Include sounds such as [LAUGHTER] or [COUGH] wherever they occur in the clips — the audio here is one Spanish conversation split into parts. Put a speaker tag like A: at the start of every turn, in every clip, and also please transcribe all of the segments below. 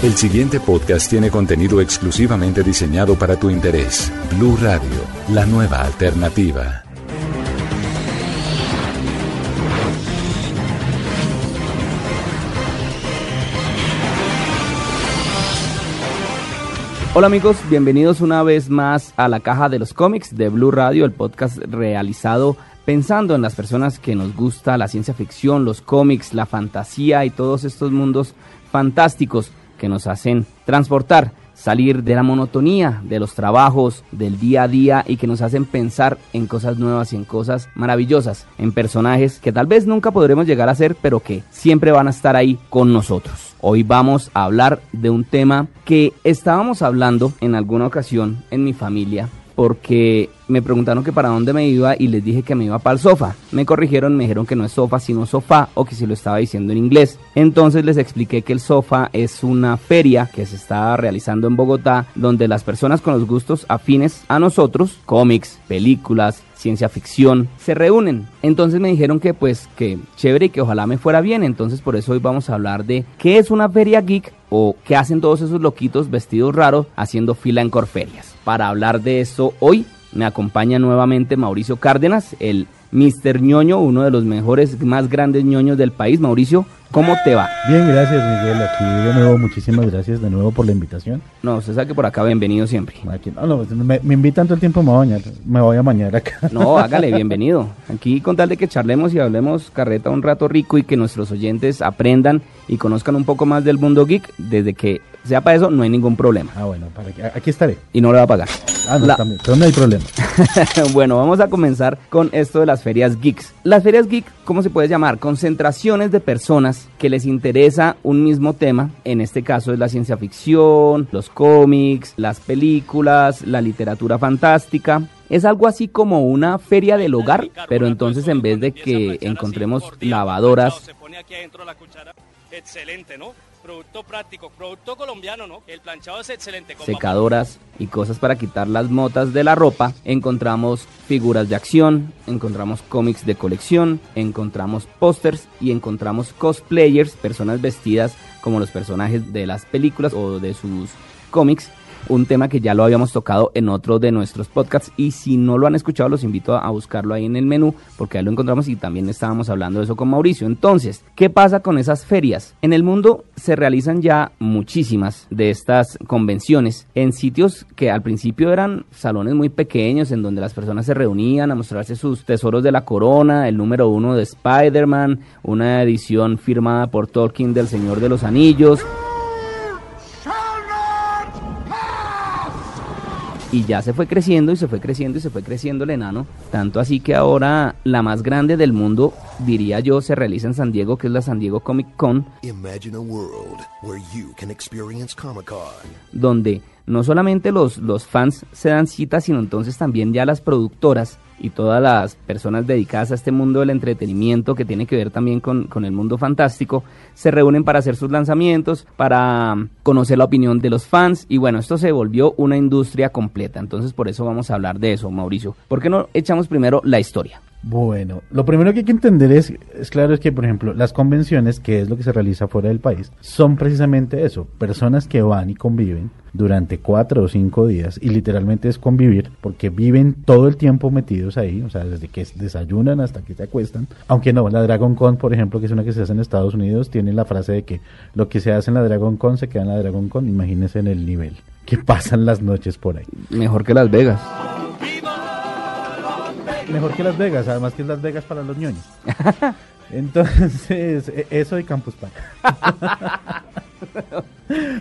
A: El siguiente podcast tiene contenido exclusivamente diseñado para tu interés. Blue Radio, la nueva alternativa.
B: Hola amigos, bienvenidos una vez más a la caja de los cómics de Blue Radio, el podcast realizado pensando en las personas que nos gusta la ciencia ficción, los cómics, la fantasía y todos estos mundos fantásticos que nos hacen transportar, salir de la monotonía de los trabajos, del día a día y que nos hacen pensar en cosas nuevas y en cosas maravillosas, en personajes que tal vez nunca podremos llegar a ser, pero que siempre van a estar ahí con nosotros. Hoy vamos a hablar de un tema que estábamos hablando en alguna ocasión en mi familia porque me preguntaron que para dónde me iba y les dije que me iba para el sofá. Me corrigieron, me dijeron que no es sofá sino sofá o que si lo estaba diciendo en inglés. Entonces les expliqué que el sofá es una feria que se está realizando en Bogotá donde las personas con los gustos afines a nosotros, cómics, películas, ciencia ficción, se reúnen. Entonces me dijeron que pues que chévere y que ojalá me fuera bien. Entonces por eso hoy vamos a hablar de qué es una feria geek o qué hacen todos esos loquitos vestidos raros haciendo fila en corferias. Para hablar de eso hoy me acompaña nuevamente Mauricio Cárdenas, el Mr. ñoño, uno de los mejores, más grandes ñoños del país. Mauricio, ¿cómo te va?
C: Bien, gracias Miguel. Aquí de nuevo, muchísimas gracias de nuevo por la invitación.
B: No, usted sabe que por acá bienvenido siempre.
C: Aquí, no, no, me, me, invitan todo el tiempo, me voy a bañar, me voy a bañar acá.
B: No, hágale, bienvenido. Aquí con tal de que charlemos y hablemos carreta un rato rico y que nuestros oyentes aprendan y conozcan un poco más del mundo geek, desde que sea para eso, no hay ningún problema.
C: Ah, bueno, para que, aquí estaré.
B: Y no le va a pagar.
C: Ah, no,
B: La-
C: también, pero no hay problema. [LAUGHS]
B: bueno, vamos a comenzar con esto de las ferias geeks. Las ferias geek, ¿cómo se puede llamar? Concentraciones de personas que les interesa un mismo tema. En este caso es la ciencia ficción, los cómics, las películas, la literatura fantástica. Es algo así como una feria del hogar, pero entonces en vez de que encontremos lavadoras,
D: Se pone aquí adentro la cuchara. Excelente, ¿no? Producto práctico, producto colombiano, ¿no? El planchado es excelente. con
B: secadoras y cosas para quitar las motas de la ropa, encontramos figuras de acción, encontramos cómics de colección, encontramos pósters y encontramos cosplayers, personas vestidas como los personajes de las películas o de sus cómics. Un tema que ya lo habíamos tocado en otro de nuestros podcasts y si no lo han escuchado los invito a buscarlo ahí en el menú porque ahí lo encontramos y también estábamos hablando de eso con Mauricio. Entonces, ¿qué pasa con esas ferias? En el mundo se realizan ya muchísimas de estas convenciones en sitios que al principio eran salones muy pequeños en donde las personas se reunían a mostrarse sus tesoros de la corona, el número uno de Spider-Man, una edición firmada por Tolkien del Señor de los Anillos. Y ya se fue creciendo y se fue creciendo y se fue creciendo el enano. Tanto así que ahora la más grande del mundo, diría yo, se realiza en San Diego, que es la San Diego Comic Con,
E: Imagine a world where you can experience Comic Con.
B: donde no solamente los, los fans se dan cita, sino entonces también ya las productoras y todas las personas dedicadas a este mundo del entretenimiento que tiene que ver también con, con el mundo fantástico, se reúnen para hacer sus lanzamientos, para conocer la opinión de los fans y bueno, esto se volvió una industria completa, entonces por eso vamos a hablar de eso, Mauricio. ¿Por qué no echamos primero la historia?
C: Bueno, lo primero que hay que entender es, es claro, es que, por ejemplo, las convenciones, que es lo que se realiza fuera del país, son precisamente eso, personas que van y conviven durante cuatro o cinco días, y literalmente es convivir, porque viven todo el tiempo metidos ahí, o sea, desde que desayunan hasta que se acuestan, aunque no, la Dragon Con, por ejemplo, que es una que se hace en Estados Unidos, tiene la frase de que lo que se hace en la Dragon Con se queda en la Dragon Con, imagínense en el nivel que pasan las noches por ahí.
B: Mejor que Las Vegas.
C: Mejor que Las Vegas, además que es Las Vegas para los ñoños. [LAUGHS] Entonces, e- eso y Campus Party. [LAUGHS]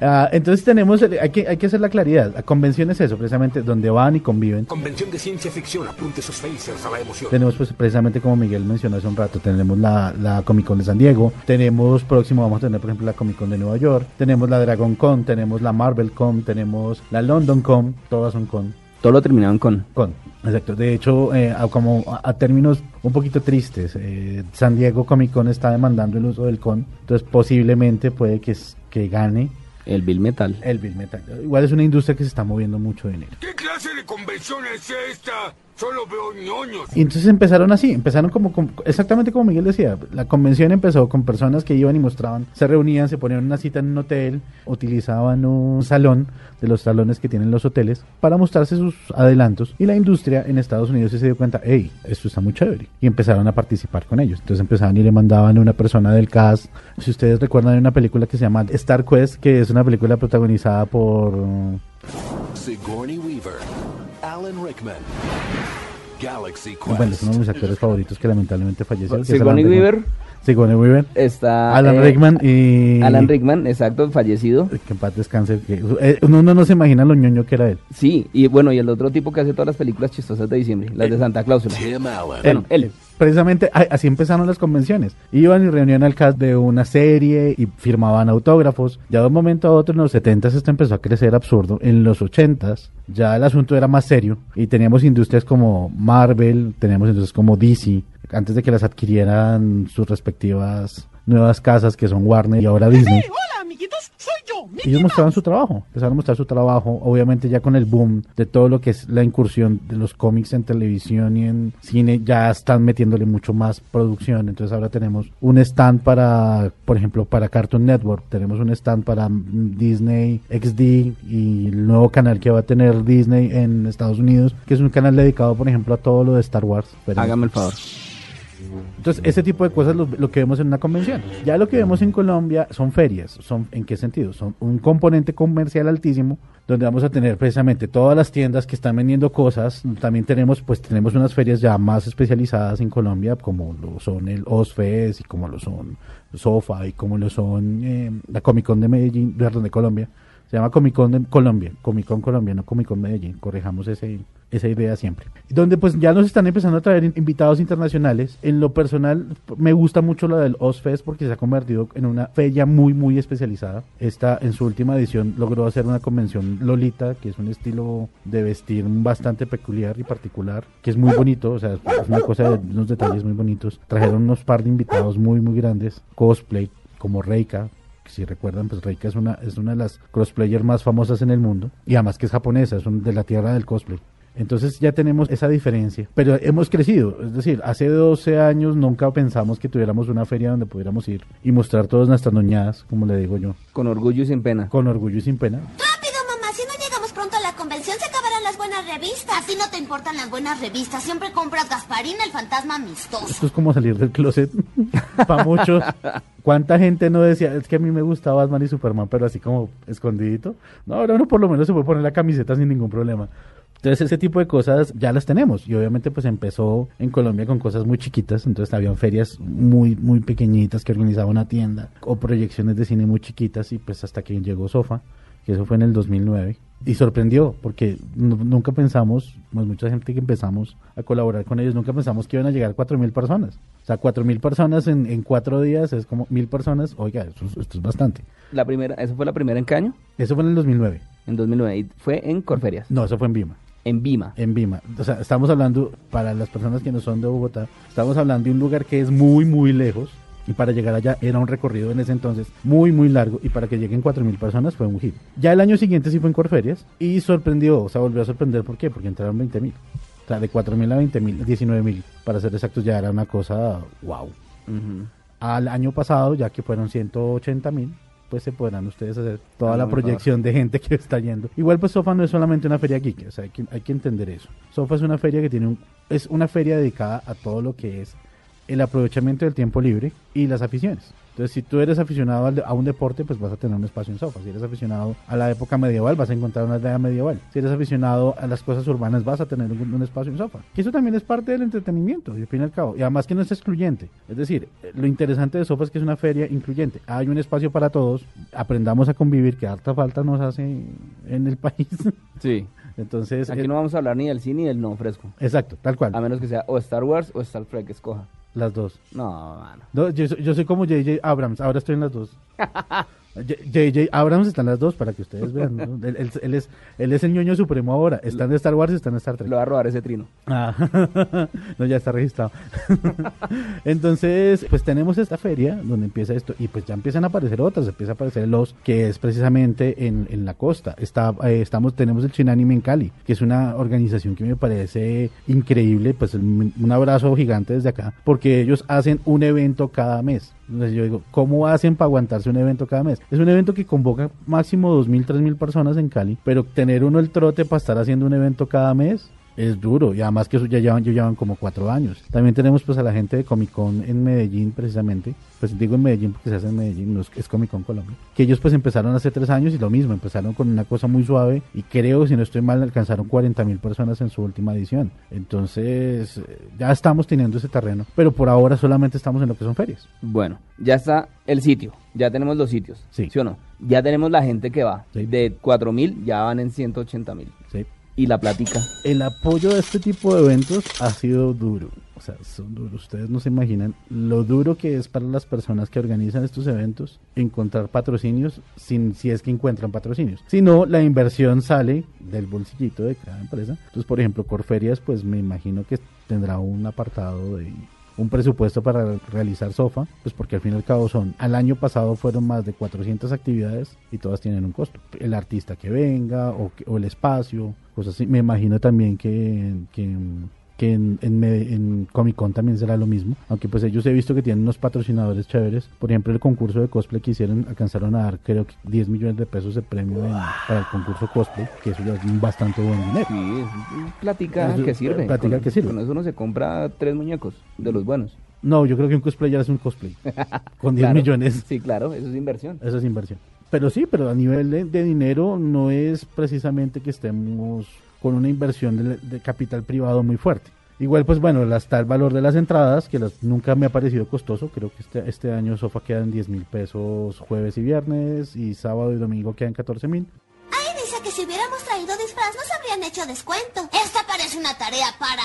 C: Ah, entonces tenemos, el- hay que, hay que hacer la claridad. La convención es eso, precisamente, donde van y conviven.
F: Convención de ciencia ficción, apunte sus facers a la emoción.
C: Tenemos pues precisamente como Miguel mencionó hace un rato, tenemos la, la Comic Con de San Diego, tenemos próximo vamos a tener por ejemplo la Comic Con de Nueva York, tenemos la Dragon Con, tenemos la Marvel Con, tenemos la London Con, todas son con.
B: Todo lo terminaron con.
C: Con, exacto. De hecho, eh, a- como a, a términos un poquito tristes, eh, San Diego Comic Con está demandando el uso del con, entonces posiblemente puede que, que gane
B: El Bill Metal.
C: el Bill Metal. Igual es una industria que se está moviendo mucho dinero.
F: ¿Qué clase de convención es esta? Solo veo ñoños.
C: Y entonces empezaron así, empezaron como, como- exactamente como Miguel decía, la convención empezó con personas que iban y mostraban, se reunían, se ponían una cita en un hotel, utilizaban un salón de los salones que tienen los hoteles para mostrarse sus adelantos y la industria en Estados Unidos se dio cuenta, hey, esto está muy chévere y empezaron a participar con ellos. Entonces empezaban y le mandaban una persona del cast. Si ustedes recuerdan hay una película que se llama Star Quest, que es una película protagonizada por
E: Sigourney Weaver, Alan Rickman, Galaxy
C: bueno, es
E: Quest.
C: uno de mis actores favoritos que lamentablemente falleció.
B: Sigourney. Weaver
C: Sigourney Weaver.
B: está...
C: Alan
B: eh,
C: Rickman y...
B: Alan Rickman, exacto, fallecido.
C: Que en paz descanse. que- eh, uno no se imagina lo ñoño que era él.
B: Sí, y bueno, y el otro tipo que hace todas las películas chistosas de diciembre, las de Santa Cláusula.
E: Tim Allen.
B: Bueno, él.
C: Precisamente así empezaron las convenciones. Iban y reunían al cast de una serie y firmaban autógrafos. Ya de un momento a otro en los 70s esto empezó a crecer absurdo. En los 80s ya el asunto era más serio y teníamos industrias como Marvel, teníamos industrias como DC, antes de que las adquirieran sus respectivas nuevas casas que son Warner y ahora Disney.
G: Hola, amiguitos, soy yo.
C: Ellos mostraban su trabajo, empezaron a mostrar su trabajo, obviamente ya con el boom de todo lo que es la incursión de los cómics en televisión y en cine, ya están metiéndole mucho más producción, entonces ahora tenemos un stand para, por ejemplo, para Cartoon Network, tenemos un stand para Disney XD y el nuevo canal que va a tener Disney en Estados Unidos, que es un canal dedicado, por ejemplo, a todo lo de Star Wars.
B: Hágame el favor.
C: Entonces, ese tipo de cosas lo, lo que vemos en una convención. Ya lo que vemos en Colombia son ferias. ¿Son ¿En qué sentido? Son un componente comercial altísimo donde vamos a tener precisamente todas las tiendas que están vendiendo cosas. También tenemos, pues tenemos unas ferias ya más especializadas en Colombia, como lo son el OSFES y como lo son SOFA y como lo son eh, la Comic Con de Medellín, perdón, de Colombia. Se llama Comic Con de Colombia, Comic Con Colombia, no Comic Con Medellín. Corrijamos ese, esa idea siempre. Donde pues ya nos están empezando a traer in- invitados internacionales. En lo personal me gusta mucho la del Ozfest porque se ha convertido en una feria muy muy especializada. Esta en su última edición logró hacer una convención Lolita, que es un estilo de vestir bastante peculiar y particular, que es muy bonito, o sea, es una cosa de unos detalles muy bonitos. Trajeron unos par de invitados muy muy grandes, cosplay como Reika, si recuerdan, pues Reika es una, es una de las crossplayer más famosas en el mundo. Y además que es japonesa, es un- de la tierra del cosplay. Entonces ya tenemos esa diferencia. Pero hemos crecido. Es decir, hace 12 años nunca pensamos que tuviéramos una feria donde pudiéramos ir y mostrar todas nuestras noñadas, como le digo yo,
B: Con orgullo y sin pena.
C: con orgullo y sin pena.
H: Rápido, mamá, si no llegamos pronto a la convención se acabarán las buenas revistas. A ti no te importan las buenas revistas, siempre compras Gasparín, el fantasma amistoso.
C: Esto es como salir del closet [LAUGHS] para muchos. ¿Cuánta gente no decía, es que a mí me gustaba Batman y Superman, pero así como escondidito? No, ahora uno por lo menos se puede poner la camiseta sin ningún problema. Entonces ese tipo de cosas ya las tenemos y obviamente pues empezó en Colombia con cosas muy chiquitas, entonces habían ferias muy muy pequeñitas que organizaba una tienda o proyecciones de cine muy chiquitas y pues hasta que llegó Sofa, que eso fue en el 2009 y sorprendió porque nu- nunca pensamos, pues mucha gente que empezamos a colaborar con ellos, nunca pensamos que iban a llegar 4.000 personas. O sea, 4.000 personas en, en cuatro días es como mil personas, oiga, eso es- esto es bastante.
B: La primera, ¿Eso fue la primera en qué año?
C: Eso fue en el 2009.
B: En 2009. Y fue en Corferias.
C: No, eso fue en Vima.
B: En Vima.
C: En Vima. O sea, estamos hablando, para las personas que no son de Bogotá, estamos hablando de un lugar que es muy, muy lejos. Y para llegar allá era un recorrido en ese entonces muy, muy largo. Y para que lleguen 4.000 personas fue un hit. Ya el año siguiente sí fue en Corferias. Y sorprendió, o sea, volvió a sorprender. ¿Por qué? Porque entraron 20.000. O sea, de 4.000 a 20.000, 19.000. Para ser exactos, ya era una cosa wow.
B: Ujú.
C: Al año pasado, ya que fueron 180.000 pues se podrán ustedes hacer toda la proyección de gente que está yendo. Igual pues Sofa no es solamente una feria geek, o sea, hay que, hay que entender eso. Sofa es una feria que tiene un, es una feria dedicada a todo lo que es el aprovechamiento del tiempo libre y las aficiones. Entonces, si tú eres aficionado al a un deporte, pues vas a tener un espacio en Sofa. Si eres aficionado a la época medieval, vas a encontrar una aldea medieval. Si eres aficionado a las cosas urbanas, vas a tener un, un espacio en Sofa. Y eso también es parte del entretenimiento, y al fin y al cabo. Y además que no es excluyente. Es decir, eh, lo interesante de Sofa es que es una feria incluyente. Hay un espacio para todos. Aprendamos a convivir, que harta falta nos hace en el país. [LAUGHS]
B: Sí.
C: Entonces,
B: Aquí
C: eh,
B: no vamos a hablar ni del cine ni del no fresco.
C: exacto, tal cual.
B: A menos que sea o Star Wars o Star Trek, escoja.
C: Las dos.
B: No, mano.
C: No, yo, soy- yo soy como J.J. Abrams, ahora estoy en las dos. [LAUGHS] J.J. Abrams están las dos para que ustedes vean. ¿no? [LAUGHS] él, él- él es, él es el ñoño supremo ahora. Está en Star Wars y está en Star Trek.
B: Le va a robar ese trino.
C: Ah, [LAUGHS] no, ya está registrado. [LAUGHS] Entonces, pues tenemos esta feria donde empieza esto y pues ya empiezan a aparecer otras, empieza a aparecer los que es precisamente en, en la costa. Está, eh, estamos, tenemos el Chinanime en Cali, que es una organización que me parece increíble, pues un un abrazo gigante desde acá, porque ellos hacen un evento cada mes. Entonces yo digo, ¿cómo hacen para aguantarse un evento cada mes? Es un evento que convoca máximo 2.000, 3.000 personas en Cali, pero tener uno el trote para estar haciendo un evento cada mes es duro y además que eso ya llevan, ya llevan como cuatro años. También tenemos pues a la gente de Comic Con en Medellín precisamente, pues digo en Medellín porque se hace en Medellín, no es, es Comic Con Colombia, que ellos pues empezaron hace tres años y lo mismo, empezaron con una cosa muy suave y creo, si no estoy mal, alcanzaron 40 mil personas en su última edición. Entonces ya estamos teniendo ese terreno, pero por ahora solamente estamos en lo que son ferias.
B: Bueno, ya está el sitio, ya tenemos los sitios,
C: Sí.
B: o no? Ya tenemos la gente que va,
C: Sí.
B: de 4.000 ya van en 180.000 mil.
C: ¿sí?
B: Y la plática,
C: El apoyo de este tipo de eventos ha sido duro. O sea, son duros. Ustedes no se imaginan lo duro que es para las personas que organizan estos eventos encontrar patrocinios sin si es que encuentran patrocinios. Si no, la inversión sale del bolsillito de cada empresa. Entonces, por ejemplo, Corferias, pues me imagino que tendrá un apartado de un presupuesto para realizar sofa, pues porque al fin y al cabo son, al año pasado fueron más de 400 actividades y todas tienen un costo. El artista que venga o, o el espacio, cosas así. Me imagino también que, que, que en, en, en Comic Con también será lo mismo, aunque pues ellos he visto que tienen unos patrocinadores chéveres. Por ejemplo, el concurso de cosplay que hicieron alcanzaron a dar creo que 10 millones de pesos de premio en- para el concurso cosplay, que eso ya es un bastante buen dinero.
B: sí, es plática
C: Eso-
B: que sirve.
C: plática
B: con,
C: que sirve.
B: Con eso uno se compra tres muñecos de los buenos.
C: No, yo creo que un cosplay ya es un cosplay. [LAUGHS] Con 10
B: Claro.
C: millones.
B: Sí, claro, eso es inversión.
C: Eso es inversión. Pero sí, pero a nivel de, de dinero no es precisamente que estemos con una inversión de, de capital privado muy fuerte. Igual, pues bueno, está el valor de las entradas, que las, nunca me ha parecido costoso. Creo que este, este año Sofa queda en 10 mil pesos jueves y viernes, y sábado y domingo quedan 14 mil.
H: Ahí dice que si hubiéramos traído disfraz nos habrían hecho descuento. Esta parece una tarea para...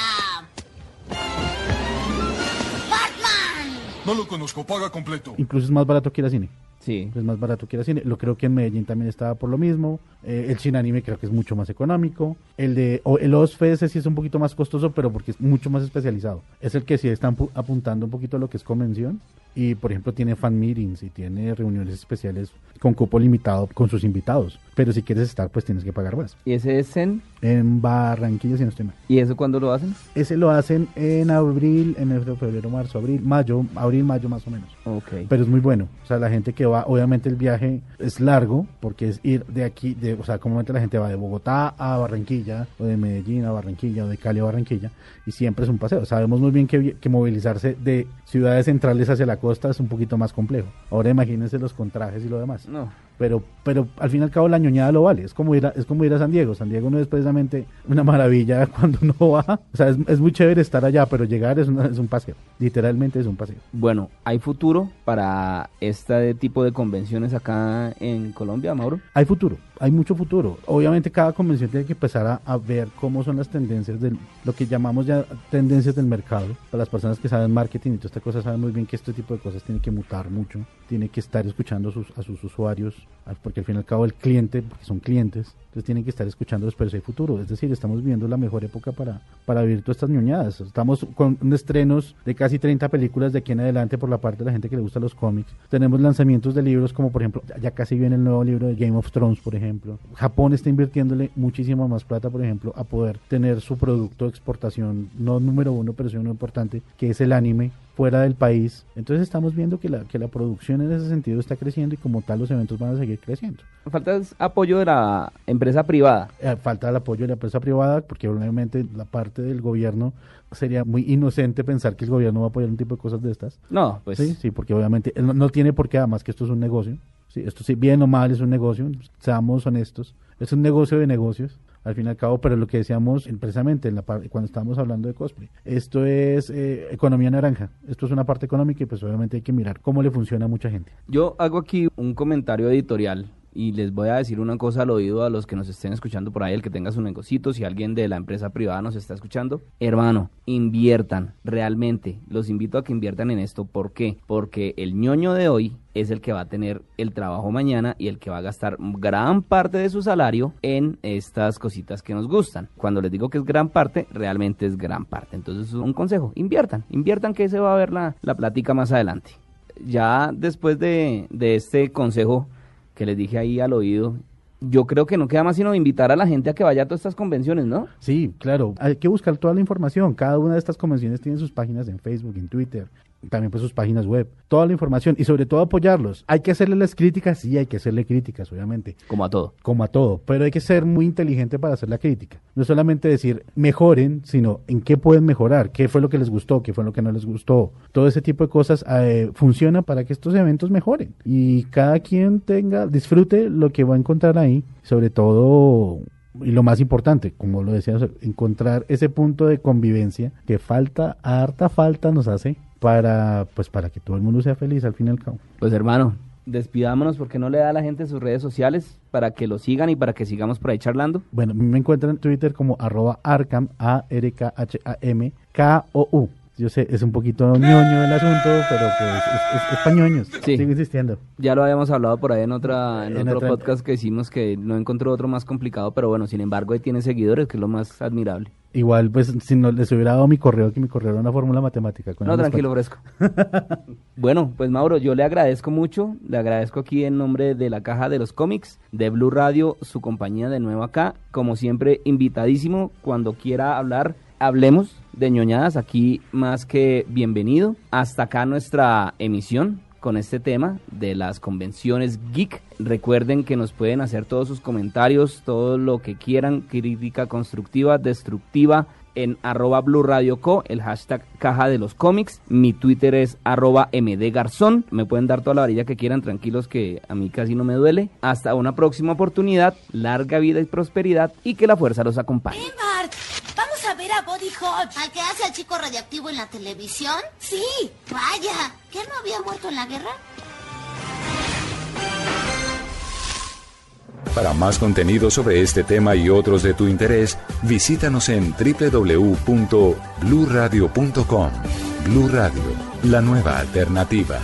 H: ¡Batman!
G: No lo conozco, paga completo.
C: Incluso es más barato que ir a cine.
B: Sí.
C: Es más barato que ir cine. Lo creo que en Medellín también estaba por lo mismo. Eh, el Cine Anime creo que es mucho más económico. El de o el OSFE sí es un poquito más costoso, pero porque es mucho más especializado. Es el que sí están pu- apuntando un poquito a lo que es convención. Y por ejemplo tiene fan meetings y tiene reuniones especiales con cupo limitado con sus invitados. Pero si quieres estar, pues tienes que pagar más.
B: ¿Y ese es en?
C: En Barranquilla, si no estoy mal.
B: ¿Y eso cuándo lo hacen?
C: Ese lo hacen en abril, en enero, febrero, marzo, abril, mayo, abril, mayo más o menos.
B: Ok.
C: Pero es muy bueno. O sea, la gente que va, obviamente el viaje es largo, porque es ir de aquí, de, o sea, comúnmente la gente va de Bogotá a Barranquilla, o de Medellín a Barranquilla, o de Cali a Barranquilla, y siempre es un paseo. Sabemos muy bien que, que movilizarse de ciudades centrales hacia la costa es un poquito más complejo. Ahora imagínense los contrajes y lo demás.
B: No.
C: Pero, pero al fin y al cabo la ñoñada lo vale. Es como ir a, es como ir a San Diego. San Diego no es precisamente una maravilla [LAUGHS] cuando uno va. O sea, es, es muy chévere estar allá, pero llegar es, una- es un paseo. Literalmente es un paseo.
B: Bueno, ¿hay futuro para este tipo de convenciones acá en Colombia, Mauro?
C: Hay futuro, hay mucho futuro. Obviamente cada convención tiene que empezar a, a ver cómo son las tendencias del, lo que llamamos ya tendencias del mercado. Para las personas que saben marketing y toda esta cosa saben muy bien que este tipo de cosas tiene que mutar mucho, tiene que estar escuchando a sus, a sus usuarios, a- porque al fin y al cabo el cliente, porque son clientes, entonces tienen que estar escuchándolos, pero si hay futuro. Es decir, estamos viviendo la mejor época para, para vivir todas estas ñoñadas. Estamos con estrenos de casi 30 películas de aquí en adelante por la parte de la gente que le gusta los cómics. Tenemos lanzamientos de libros como por ejemplo, ya- casi viene el nuevo libro de Game of Thrones, por ejemplo. Japón está invirtiéndole muchísimo más plata, por ejemplo, a poder tener su producto de exportación, no número uno, pero sí uno importante, que es el anime fuera del país. Entonces estamos viendo que la, que la producción en ese sentido está creciendo y como tal los eventos van a seguir creciendo.
B: Falta es apoyo de la empresa privada.
C: Eh, falta el apoyo de la empresa privada, porque obviamente la parte del gobierno sería muy inocente pensar que el gobierno va a apoyar un tipo de cosas de estas.
B: No, pues
C: Sí, sí, porque obviamente no tiene por qué, además que esto es un negocio. Sí, esto sí, bien o mal es un negocio, seamos honestos. Es un negocio de negocios, al fin y al cabo, pero lo que decíamos precisamente en la cuando estábamos hablando de cosplay, esto es eh, economía naranja, esto es una parte económica y pues obviamente hay que mirar cómo le funciona a mucha gente.
B: yo hago aquí un comentario editorial y les voy a decir una cosa al oído a los que nos estén escuchando por ahí, el que tenga su negocito, si alguien de la empresa privada nos está escuchando, hermano, inviertan, realmente, los invito a que inviertan en esto, ¿por qué? Porque el ñoño de hoy es el que va a tener el trabajo mañana y el que va a gastar gran parte de su salario en estas cositas que nos gustan. Cuando les digo que es gran parte, realmente es gran parte. Entonces, un consejo, inviertan, inviertan que se va a ver la, la plática más adelante. Ya después de, de este consejo que les dije ahí al oído, yo creo que no queda más sino invitar a la gente a que vaya a todas estas convenciones, ¿no?
C: Sí, claro. Hay que buscar toda la información. Cada una de estas convenciones tiene sus páginas en Facebook, en Twitter, también pues sus páginas web, toda la información y sobre todo apoyarlos. Hay que hacerle las críticas, sí, hay que hacerle críticas, obviamente.
B: Como a todo.
C: Como a todo, pero hay que ser muy inteligente para hacer la crítica. No solamente decir mejoren, sino en qué pueden mejorar, qué fue lo que les gustó, qué fue lo que no les gustó. Todo ese tipo de cosas eh, funciona para que estos eventos mejoren y cada quien tenga, disfrute lo que va a encontrar ahí, sobre todo y lo más importante, como lo decíamos, encontrar ese punto de convivencia que falta, harta falta nos hace para pues para que todo el mundo sea feliz al fin y al cabo.
B: Pues hermano, despidámonos porque no le da a la gente sus redes sociales para que lo sigan y para que sigamos por ahí charlando.
C: Bueno, me encuentran en Twitter como arroba arcam, A R K H A M K O U. Yo sé, es un poquito ñoño el asunto, pero pues es, es, para ñoños.
B: Sí.
C: Sigo insistiendo.
B: Ya lo habíamos hablado por ahí en otra en,
C: En
B: otro
C: otra-
B: podcast que hicimos que no encontró otro más complicado, pero bueno, sin embargo ahí tiene seguidores, que es lo más admirable.
C: Igual, pues, si no les hubiera dado mi correo, que mi correo era una fórmula matemática. con
B: No, tranquilo, fresco. [LAUGHS] bueno, pues Mauro, yo le agradezco mucho, le agradezco aquí en nombre de la Caja de los Cómics, de Blue Radio, su compañía de nuevo acá. Como siempre, invitadísimo, cuando quiera hablar, hablemos de ñoñadas, aquí más que bienvenido. Hasta acá nuestra emisión con este tema de las convenciones geek. Recuerden que nos pueden hacer todos sus comentarios, todo lo que quieran, crítica constructiva, destructiva, en arroba Blue Radio Co, el hashtag caja de los cómics. Mi Twitter es arroba mdgarzón. Me pueden dar toda la varilla que quieran, tranquilos que a mí casi no me duele. Hasta una próxima oportunidad, larga vida y prosperidad y que la fuerza los acompañe.
H: Ver a Body Hodge. ¿Al que hace al chico radiactivo en la televisión? Sí. Vaya, ¿que no había muerto en la guerra?
A: Para más contenido sobre este tema y otros de tu interés, visítanos en www.bluradio.com. Blu Radio, la nueva alternativa.